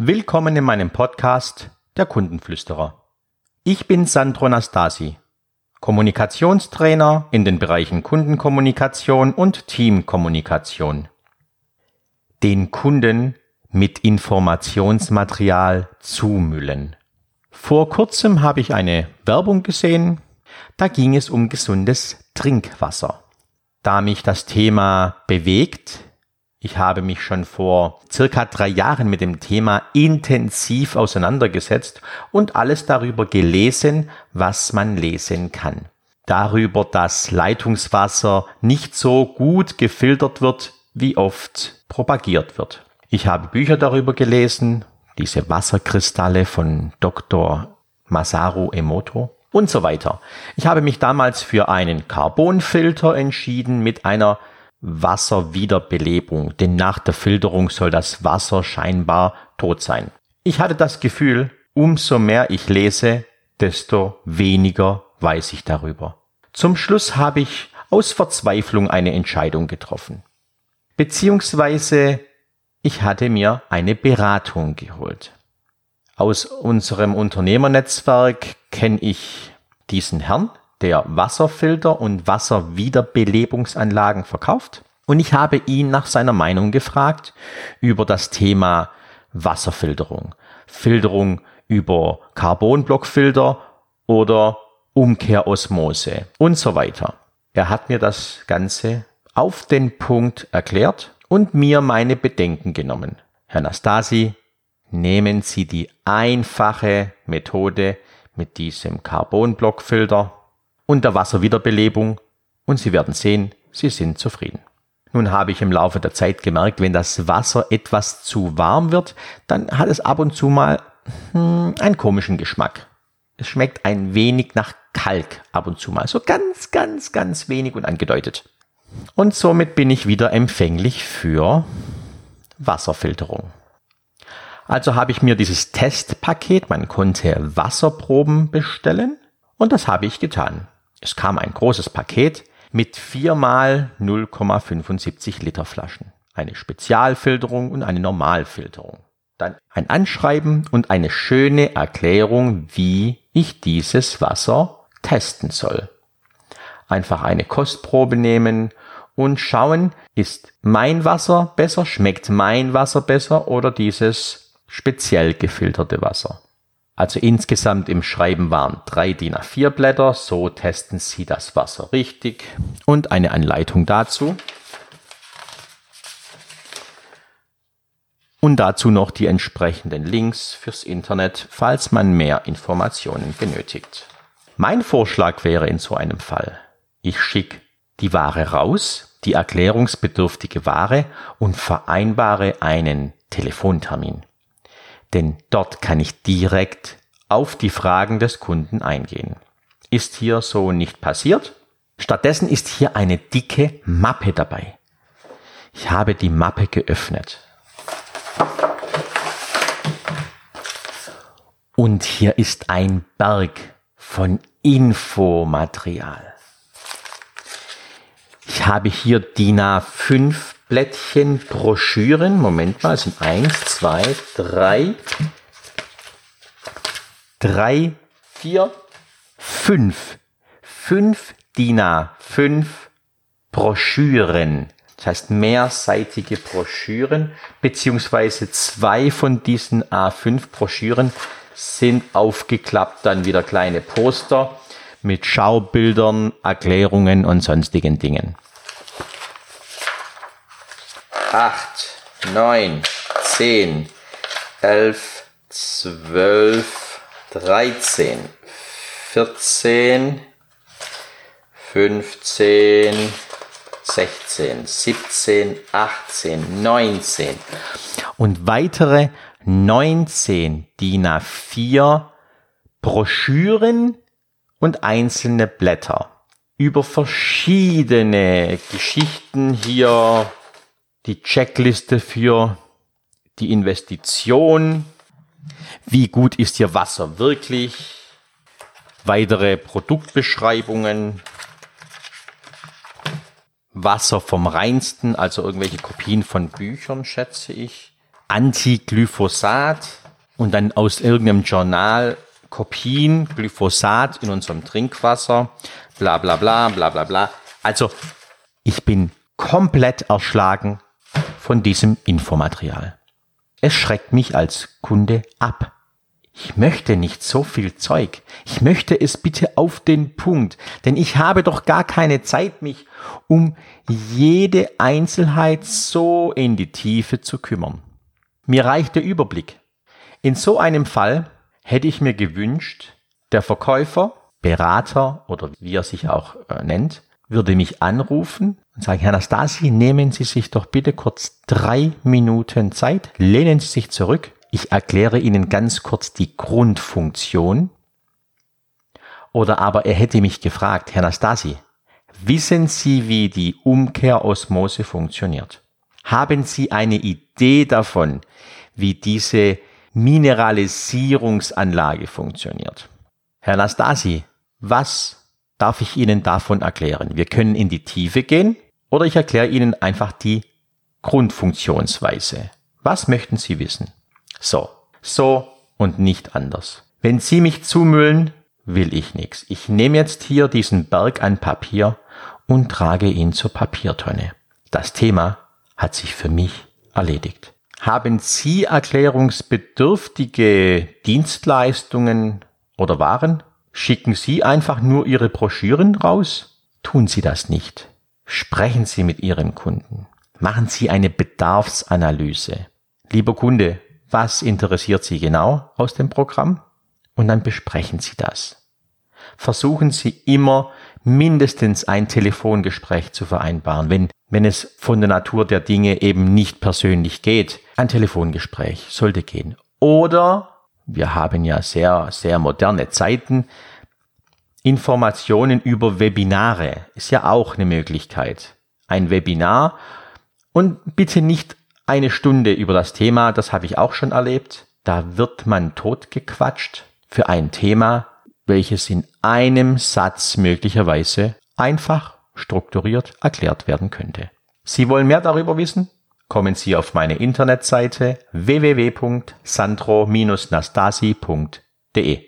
Willkommen in meinem Podcast Der Kundenflüsterer. Ich bin Sandro Nastasi, Kommunikationstrainer in den Bereichen Kundenkommunikation und Teamkommunikation. Den Kunden mit Informationsmaterial zumüllen. Vor kurzem habe ich eine Werbung gesehen, da ging es um gesundes Trinkwasser. Da mich das Thema bewegt, ich habe mich schon vor circa drei Jahren mit dem Thema intensiv auseinandergesetzt und alles darüber gelesen, was man lesen kann. Darüber, dass Leitungswasser nicht so gut gefiltert wird, wie oft propagiert wird. Ich habe Bücher darüber gelesen, diese Wasserkristalle von Dr. Masaru Emoto und so weiter. Ich habe mich damals für einen Carbonfilter entschieden mit einer Wasserwiederbelebung, denn nach der Filterung soll das Wasser scheinbar tot sein. Ich hatte das Gefühl, umso mehr ich lese, desto weniger weiß ich darüber. Zum Schluss habe ich aus Verzweiflung eine Entscheidung getroffen. Beziehungsweise ich hatte mir eine Beratung geholt. Aus unserem Unternehmernetzwerk kenne ich diesen Herrn, der Wasserfilter und Wasserwiederbelebungsanlagen verkauft. Und ich habe ihn nach seiner Meinung gefragt über das Thema Wasserfilterung. Filterung über Carbonblockfilter oder Umkehrosmose und so weiter. Er hat mir das Ganze auf den Punkt erklärt und mir meine Bedenken genommen. Herr Nastasi, nehmen Sie die einfache Methode mit diesem Carbonblockfilter und der Wasserwiederbelebung und Sie werden sehen, Sie sind zufrieden. Nun habe ich im Laufe der Zeit gemerkt, wenn das Wasser etwas zu warm wird, dann hat es ab und zu mal hm, einen komischen Geschmack. Es schmeckt ein wenig nach Kalk ab und zu mal, so ganz, ganz, ganz wenig und angedeutet. Und somit bin ich wieder empfänglich für Wasserfilterung. Also habe ich mir dieses Testpaket, man konnte Wasserproben bestellen und das habe ich getan. Es kam ein großes Paket mit viermal 0,75 Liter Flaschen. Eine Spezialfilterung und eine Normalfilterung. Dann ein Anschreiben und eine schöne Erklärung, wie ich dieses Wasser testen soll. Einfach eine Kostprobe nehmen und schauen, ist mein Wasser besser, schmeckt mein Wasser besser oder dieses speziell gefilterte Wasser. Also insgesamt im Schreiben waren drei DIN A4 Blätter, so testen Sie das Wasser richtig und eine Anleitung dazu. Und dazu noch die entsprechenden Links fürs Internet, falls man mehr Informationen benötigt. Mein Vorschlag wäre in so einem Fall, ich schicke die Ware raus, die erklärungsbedürftige Ware und vereinbare einen Telefontermin denn dort kann ich direkt auf die Fragen des Kunden eingehen. Ist hier so nicht passiert? Stattdessen ist hier eine dicke Mappe dabei. Ich habe die Mappe geöffnet. Und hier ist ein Berg von Infomaterial. Ich habe hier DIN A5 Blättchen Broschüren. Moment mal, es sind eins, zwei, drei, drei, vier, fünf. Fünf DIN A5 Broschüren. Das heißt mehrseitige Broschüren, beziehungsweise zwei von diesen A5 Broschüren sind aufgeklappt, dann wieder kleine Poster mit Schaubildern, Erklärungen und sonstigen Dingen. 8, 9, 10, 11, 12, 13, 14, 15, 16, 17, 18, 19 und weitere 19 DIN A4 Broschüren und einzelne Blätter über verschiedene Geschichten hier die Checkliste für die Investition, wie gut ist hier Wasser wirklich, weitere Produktbeschreibungen, Wasser vom reinsten, also irgendwelche Kopien von Büchern, schätze ich, Anti-Glyphosat und dann aus irgendeinem Journal Kopien, Glyphosat in unserem Trinkwasser, bla bla bla bla bla bla. Also ich bin komplett erschlagen von diesem Infomaterial. Es schreckt mich als Kunde ab. Ich möchte nicht so viel Zeug. Ich möchte es bitte auf den Punkt, denn ich habe doch gar keine Zeit, mich um jede Einzelheit so in die Tiefe zu kümmern. Mir reicht der Überblick. In so einem Fall hätte ich mir gewünscht, der Verkäufer, Berater oder wie er sich auch äh, nennt, würde mich anrufen und sagen, Herr Nastasi, nehmen Sie sich doch bitte kurz drei Minuten Zeit, lehnen Sie sich zurück, ich erkläre Ihnen ganz kurz die Grundfunktion. Oder aber er hätte mich gefragt, Herr Nastasi, wissen Sie, wie die Umkehrosmose funktioniert? Haben Sie eine Idee davon, wie diese Mineralisierungsanlage funktioniert? Herr Nastasi, was darf ich Ihnen davon erklären? Wir können in die Tiefe gehen oder ich erkläre Ihnen einfach die Grundfunktionsweise. Was möchten Sie wissen? So, so und nicht anders. Wenn Sie mich zumüllen, will ich nichts. Ich nehme jetzt hier diesen Berg an Papier und trage ihn zur Papiertonne. Das Thema hat sich für mich erledigt. Haben Sie erklärungsbedürftige Dienstleistungen oder Waren? Schicken Sie einfach nur Ihre Broschüren raus? Tun Sie das nicht. Sprechen Sie mit Ihren Kunden. Machen Sie eine Bedarfsanalyse. Lieber Kunde, was interessiert Sie genau aus dem Programm? Und dann besprechen Sie das. Versuchen Sie immer mindestens ein Telefongespräch zu vereinbaren, wenn, wenn es von der Natur der Dinge eben nicht persönlich geht. Ein Telefongespräch sollte gehen. Oder, wir haben ja sehr, sehr moderne Zeiten, Informationen über Webinare ist ja auch eine Möglichkeit. Ein Webinar und bitte nicht eine Stunde über das Thema, das habe ich auch schon erlebt. Da wird man totgequatscht für ein Thema, welches in einem Satz möglicherweise einfach strukturiert erklärt werden könnte. Sie wollen mehr darüber wissen? Kommen Sie auf meine Internetseite www.sandro-nastasi.de.